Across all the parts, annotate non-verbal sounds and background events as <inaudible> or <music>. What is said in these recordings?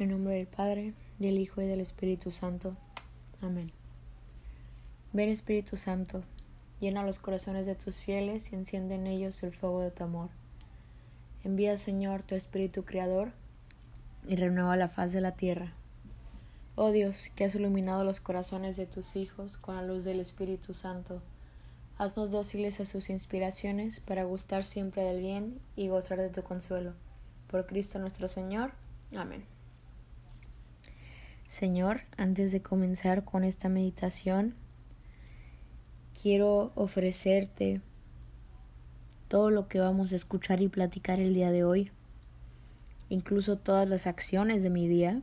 En nombre del Padre, del Hijo y del Espíritu Santo. Amén. Ven Espíritu Santo, llena los corazones de tus fieles y enciende en ellos el fuego de tu amor. Envía, Señor, tu Espíritu Creador y renueva la faz de la tierra. Oh Dios, que has iluminado los corazones de tus hijos con la luz del Espíritu Santo, haznos dóciles a sus inspiraciones para gustar siempre del bien y gozar de tu consuelo. Por Cristo nuestro Señor. Amén. Señor, antes de comenzar con esta meditación, quiero ofrecerte todo lo que vamos a escuchar y platicar el día de hoy, incluso todas las acciones de mi día,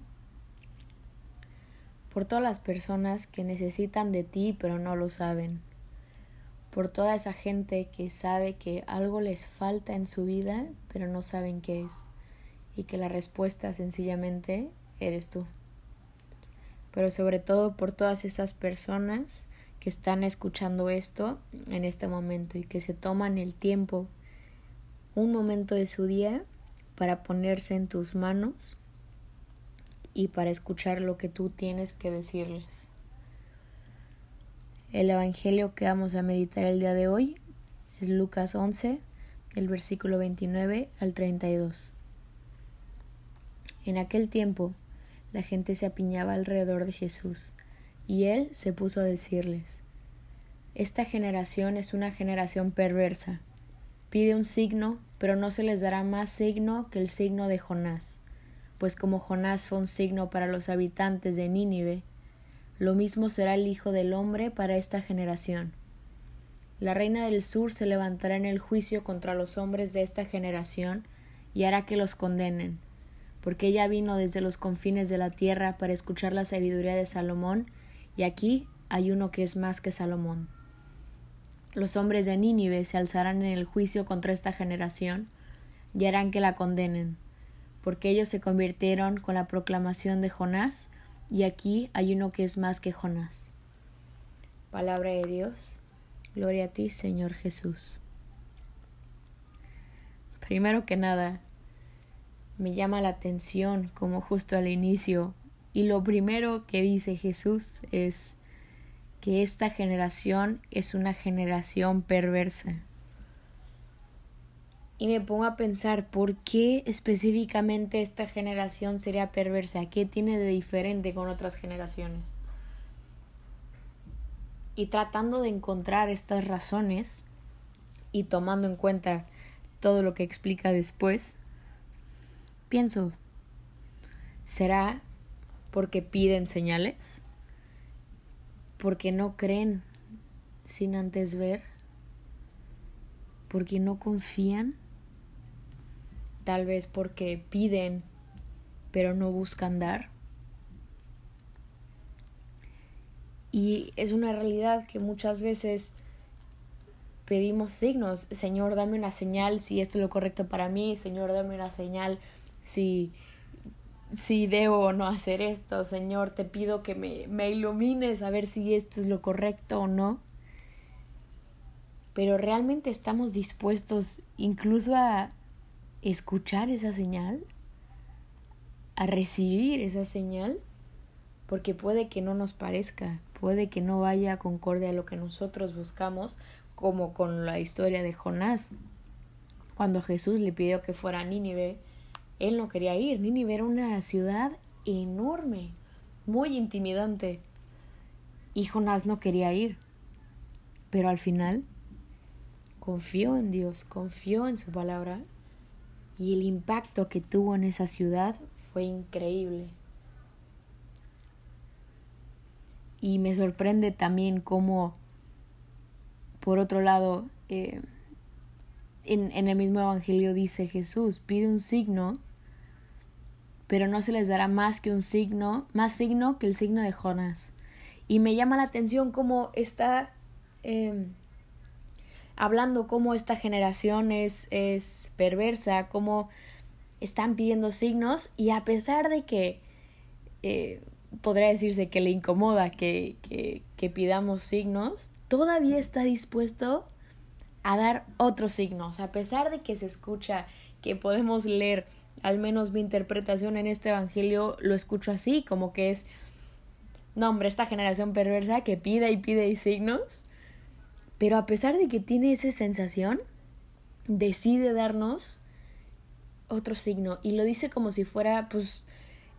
por todas las personas que necesitan de ti pero no lo saben, por toda esa gente que sabe que algo les falta en su vida pero no saben qué es y que la respuesta sencillamente eres tú pero sobre todo por todas esas personas que están escuchando esto en este momento y que se toman el tiempo, un momento de su día para ponerse en tus manos y para escuchar lo que tú tienes que decirles. El Evangelio que vamos a meditar el día de hoy es Lucas 11, el versículo 29 al 32. En aquel tiempo, la gente se apiñaba alrededor de Jesús, y él se puso a decirles Esta generación es una generación perversa. Pide un signo, pero no se les dará más signo que el signo de Jonás, pues como Jonás fue un signo para los habitantes de Nínive, lo mismo será el Hijo del Hombre para esta generación. La reina del sur se levantará en el juicio contra los hombres de esta generación y hará que los condenen porque ella vino desde los confines de la tierra para escuchar la sabiduría de Salomón, y aquí hay uno que es más que Salomón. Los hombres de Nínive se alzarán en el juicio contra esta generación y harán que la condenen, porque ellos se convirtieron con la proclamación de Jonás, y aquí hay uno que es más que Jonás. Palabra de Dios. Gloria a ti, Señor Jesús. Primero que nada, me llama la atención como justo al inicio y lo primero que dice Jesús es que esta generación es una generación perversa. Y me pongo a pensar por qué específicamente esta generación sería perversa, qué tiene de diferente con otras generaciones. Y tratando de encontrar estas razones y tomando en cuenta todo lo que explica después, Pienso, ¿será porque piden señales? ¿Porque no creen sin antes ver? ¿Porque no confían? Tal vez porque piden pero no buscan dar. Y es una realidad que muchas veces pedimos signos. Señor, dame una señal si esto es lo correcto para mí. Señor, dame una señal si, si debo o no hacer esto, Señor, te pido que me, me ilumines a ver si esto es lo correcto o no. Pero realmente estamos dispuestos incluso a escuchar esa señal, a recibir esa señal, porque puede que no nos parezca, puede que no vaya concorde a lo que nosotros buscamos, como con la historia de Jonás. Cuando Jesús le pidió que fuera a Nínive, él no quería ir. Nínive era una ciudad enorme, muy intimidante. Y Jonás no quería ir. Pero al final confió en Dios, confió en su palabra Y el impacto que tuvo en esa ciudad fue increíble. Y me sorprende también cómo, por otro lado, eh, en, en el mismo Evangelio dice Jesús, pide un signo, pero no se les dará más que un signo, más signo que el signo de Jonás. Y me llama la atención cómo está eh, hablando cómo esta generación es, es perversa, cómo están pidiendo signos y a pesar de que eh, podría decirse que le incomoda que, que pidamos signos, todavía está dispuesto a dar otros signos, a pesar de que se escucha que podemos leer, al menos mi interpretación en este Evangelio lo escucho así, como que es, no hombre, esta generación perversa que pide y pide y signos, pero a pesar de que tiene esa sensación, decide darnos otro signo y lo dice como si fuera, pues,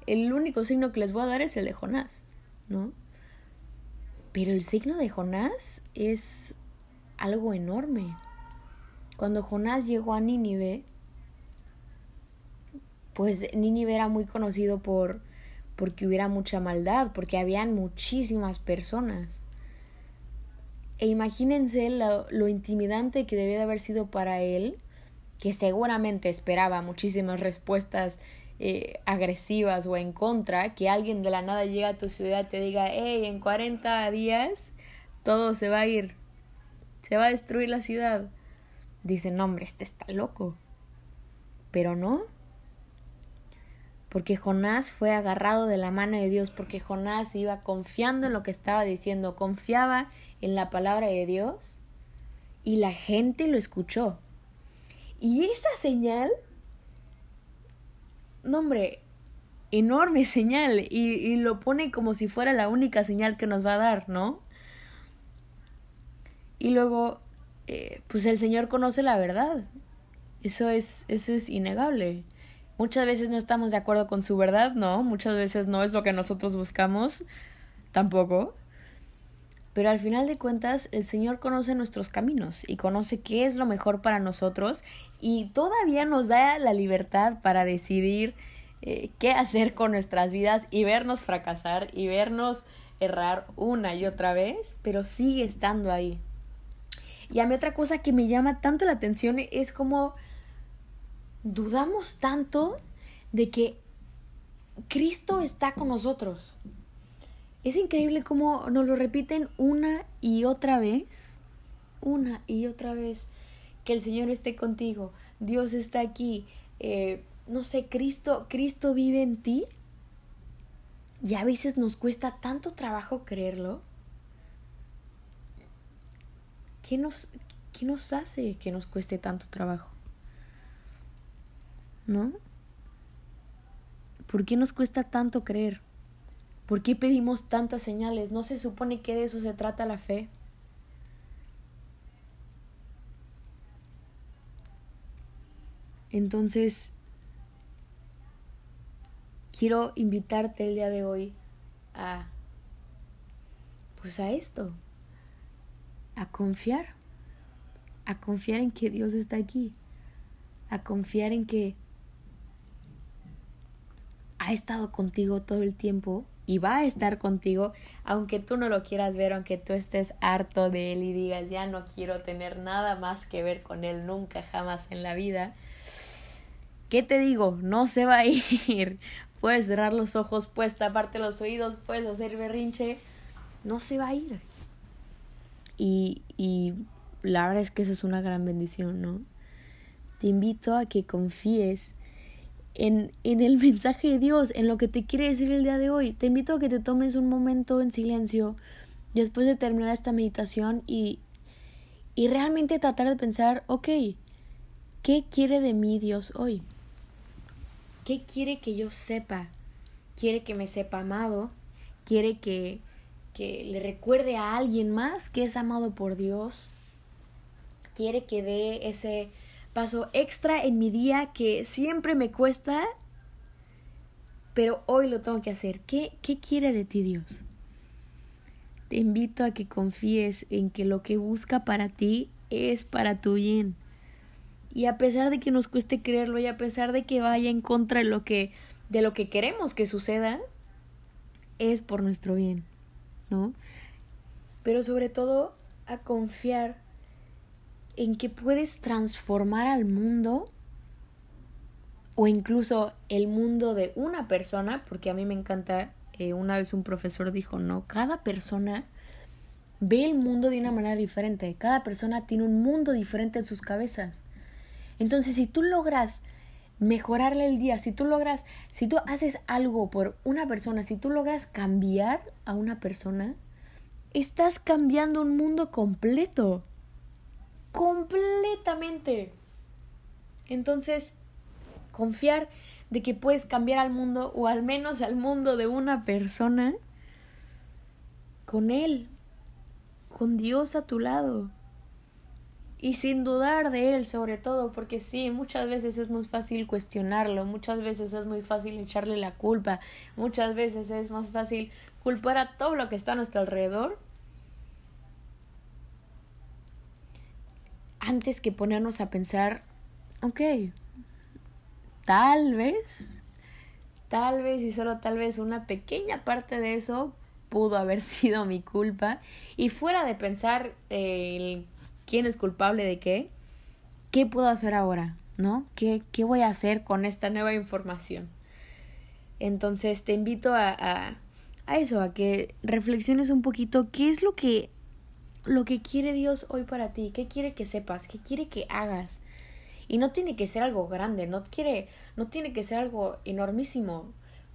el único signo que les voy a dar es el de Jonás, ¿no? Pero el signo de Jonás es algo enorme. Cuando Jonás llegó a Nínive, pues Nínive era muy conocido por porque hubiera mucha maldad, porque habían muchísimas personas. E imagínense lo, lo intimidante que debía de haber sido para él, que seguramente esperaba muchísimas respuestas eh, agresivas o en contra, que alguien de la nada llega a tu ciudad y te diga, hey, en 40 días todo se va a ir, se va a destruir la ciudad. Dicen, hombre, este está loco. Pero no. Porque Jonás fue agarrado de la mano de Dios, porque Jonás iba confiando en lo que estaba diciendo, confiaba en la palabra de Dios y la gente lo escuchó. Y esa señal, no hombre, enorme <laughs> señal y, y, lo pone como si fuera la única señal que nos va a dar, ¿no? Y luego, eh, pues el Señor conoce la verdad. Eso es, eso es innegable. Muchas veces no estamos de acuerdo con su verdad, ¿no? Muchas veces no es lo que nosotros buscamos, tampoco. Pero al final de cuentas, el Señor conoce nuestros caminos y conoce qué es lo mejor para nosotros y todavía nos da la libertad para decidir eh, qué hacer con nuestras vidas y vernos fracasar y vernos errar una y otra vez, pero sigue estando ahí. Y a mí otra cosa que me llama tanto la atención es como dudamos tanto de que Cristo está con nosotros. Es increíble cómo nos lo repiten una y otra vez, una y otra vez, que el Señor esté contigo, Dios está aquí, eh, no sé, Cristo, Cristo vive en ti. Y a veces nos cuesta tanto trabajo creerlo. ¿Qué nos, qué nos hace que nos cueste tanto trabajo? ¿No? ¿Por qué nos cuesta tanto creer? ¿Por qué pedimos tantas señales? ¿No se supone que de eso se trata la fe? Entonces, quiero invitarte el día de hoy a, pues a esto, a confiar, a confiar en que Dios está aquí, a confiar en que ha estado contigo todo el tiempo y va a estar contigo, aunque tú no lo quieras ver, aunque tú estés harto de él y digas, ya no quiero tener nada más que ver con él nunca, jamás en la vida. ¿Qué te digo? No se va a ir. <laughs> Puedes cerrar los ojos, puedes taparte los oídos, puedes hacer berrinche. No se va a ir. Y, y la verdad es que esa es una gran bendición, ¿no? Te invito a que confíes en, en el <laughs> mensaje de Dios, en lo que te quiere decir el día de hoy. Te invito a que te tomes un momento en silencio después de terminar esta meditación y, y realmente tratar de pensar, ok, ¿qué quiere de mí Dios hoy? ¿Qué quiere que yo sepa? ¿Quiere que me sepa amado? ¿Quiere que, que le recuerde a alguien más que es amado por Dios? ¿Quiere que dé ese paso extra en mi día que siempre me cuesta, pero hoy lo tengo que hacer. ¿Qué, qué quiere de ti Dios? Te invito a que confíes en que lo que busca para ti es para tu bien Y a pesar de que nos cueste creerlo y a pesar de que vaya en contra de lo que, de lo que queremos que suceda, es por nuestro bien, ¿no? Pero sobre todo a confiar en que puedes transformar al mundo o incluso el mundo de una persona, porque a mí me encanta, eh, una vez un profesor dijo, no, cada persona ve el mundo de una manera diferente, cada persona tiene un mundo diferente en sus cabezas. Entonces, si tú logras mejorarle el día, si tú logras, si tú haces algo por una persona, si tú logras cambiar a una persona, estás cambiando un mundo completo. Completamente. Entonces, confiar de que puedes cambiar al mundo o al menos al mundo de una persona con él, con Dios a tu lado y sin dudar de él sobre todo, porque sí, muchas veces es muy fácil cuestionarlo, muchas veces es muy fácil echarle la culpa, muchas veces es más fácil culpar a todo lo que está a nuestro alrededor antes que ponernos a pensar, ok, tal vez, tal vez y solo tal vez una pequeña parte de eso pudo haber <laughs> sido mi culpa y fuera de pensar quién es culpable de qué, qué puedo hacer ahora, ¿no? ¿Qué, qué voy a hacer con esta nueva información? Entonces te invito a, a, a eso, a que reflexiones un poquito qué es lo que, lo que quiere Dios hoy para ti, qué quiere que sepas, qué quiere que hagas. Y no tiene que ser algo grande, no quiere, no tiene que ser algo enormísimo.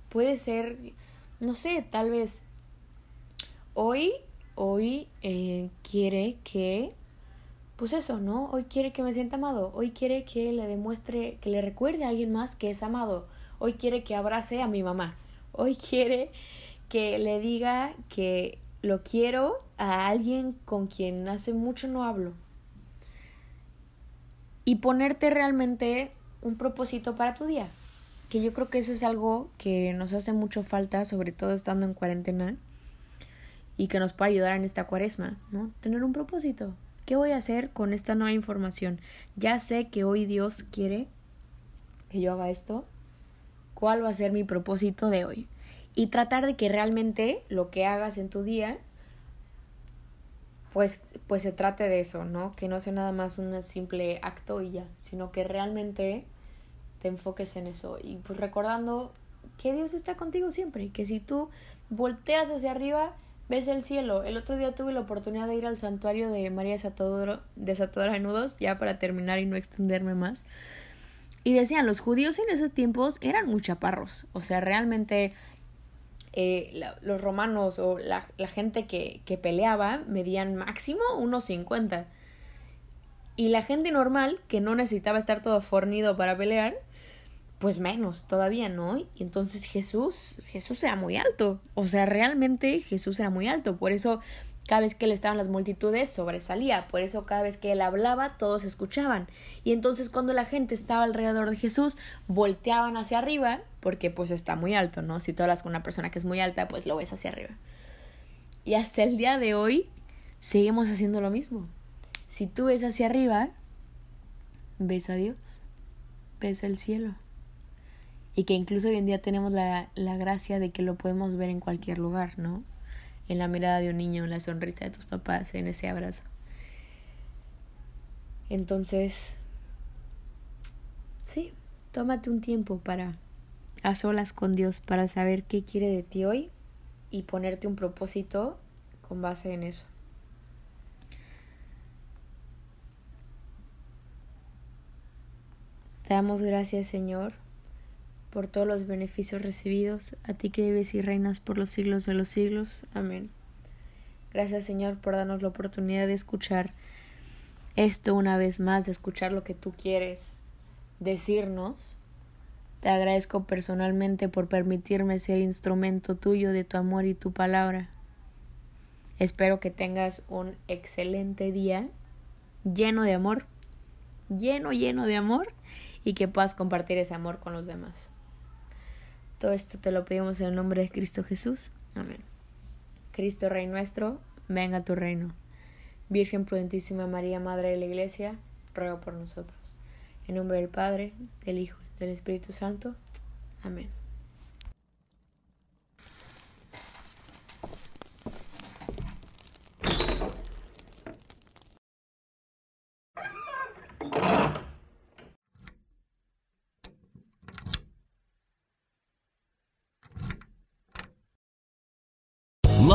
Puede ser, no sé, tal vez hoy, hoy eh, quiere que pues eso, ¿no? Hoy quiere que me sienta amado, hoy quiere que le demuestre, que le recuerde a alguien más que es amado, hoy quiere que abrace a mi mamá, hoy quiere que le diga que lo quiero a alguien con quien hace mucho no hablo. Y ponerte realmente un propósito para tu día, que yo creo que eso es algo que nos hace mucho falta, sobre todo estando en cuarentena, y que nos puede ayudar en esta cuaresma, ¿no? Tener un propósito, ¿Qué voy a hacer con esta nueva información? Ya sé que hoy Dios quiere que yo haga esto. ¿Cuál va a ser mi propósito de hoy? Y tratar de que realmente lo que hagas en tu día, pues, pues se trate de eso, ¿no? Que no sea nada más un simple acto y ya, sino que realmente te enfoques en eso. Y pues recordando que Dios está contigo siempre, que si tú volteas hacia arriba, ves el cielo. El otro día tuve la oportunidad de ir al santuario de María Desatadora, Desatadora de Nudos, ya para terminar y no extenderme más. Y decían, los judíos en esos tiempos eran muy chaparros. O sea, realmente eh, los romanos o la, gente que, que, peleaba medían máximo unos 50. Y la gente normal, que no necesitaba estar todo fornido para pelear, pues menos todavía, ¿no? Y entonces Jesús, Jesús era muy alto, o sea, realmente Jesús era muy alto, por eso cada vez que él estaba en las multitudes sobresalía, por eso cada vez que él hablaba todos escuchaban. Y entonces cuando la gente estaba alrededor de Jesús, volteaban hacia arriba, porque pues está muy alto, ¿no? Si tú hablas con una persona que es muy alta, pues lo ves hacia arriba. Y hasta el día de hoy seguimos haciendo lo mismo. Si tú ves hacia arriba, ves a Dios, ves el cielo y que incluso hoy en día tenemos la, la gracia de que lo podemos ver en cualquier lugar, ¿no? En la mirada de un niño, en la sonrisa de tus papás, en ese abrazo. Entonces, sí, tómate un tiempo para a solas con Dios para saber qué quiere de ti hoy y ponerte un propósito con base en eso. Te damos gracias, Señor, por todos los beneficios recibidos, a ti que vives y reinas por los siglos de los siglos. Amén. Gracias Señor por darnos la oportunidad de escuchar esto una vez más, de escuchar lo que tú quieres decirnos. Te agradezco personalmente por permitirme ser instrumento tuyo de tu amor y tu palabra. Espero que tengas un excelente día lleno de amor, lleno, lleno de amor y que puedas compartir ese amor con los demás. Todo esto te lo pedimos en el nombre de Cristo Jesús. Amén. Cristo Rey nuestro, venga tu reino. Virgen prudentísima María, Madre de la Iglesia, ruega por nosotros. En nombre del Padre, del Hijo y del Espíritu Santo. Amén.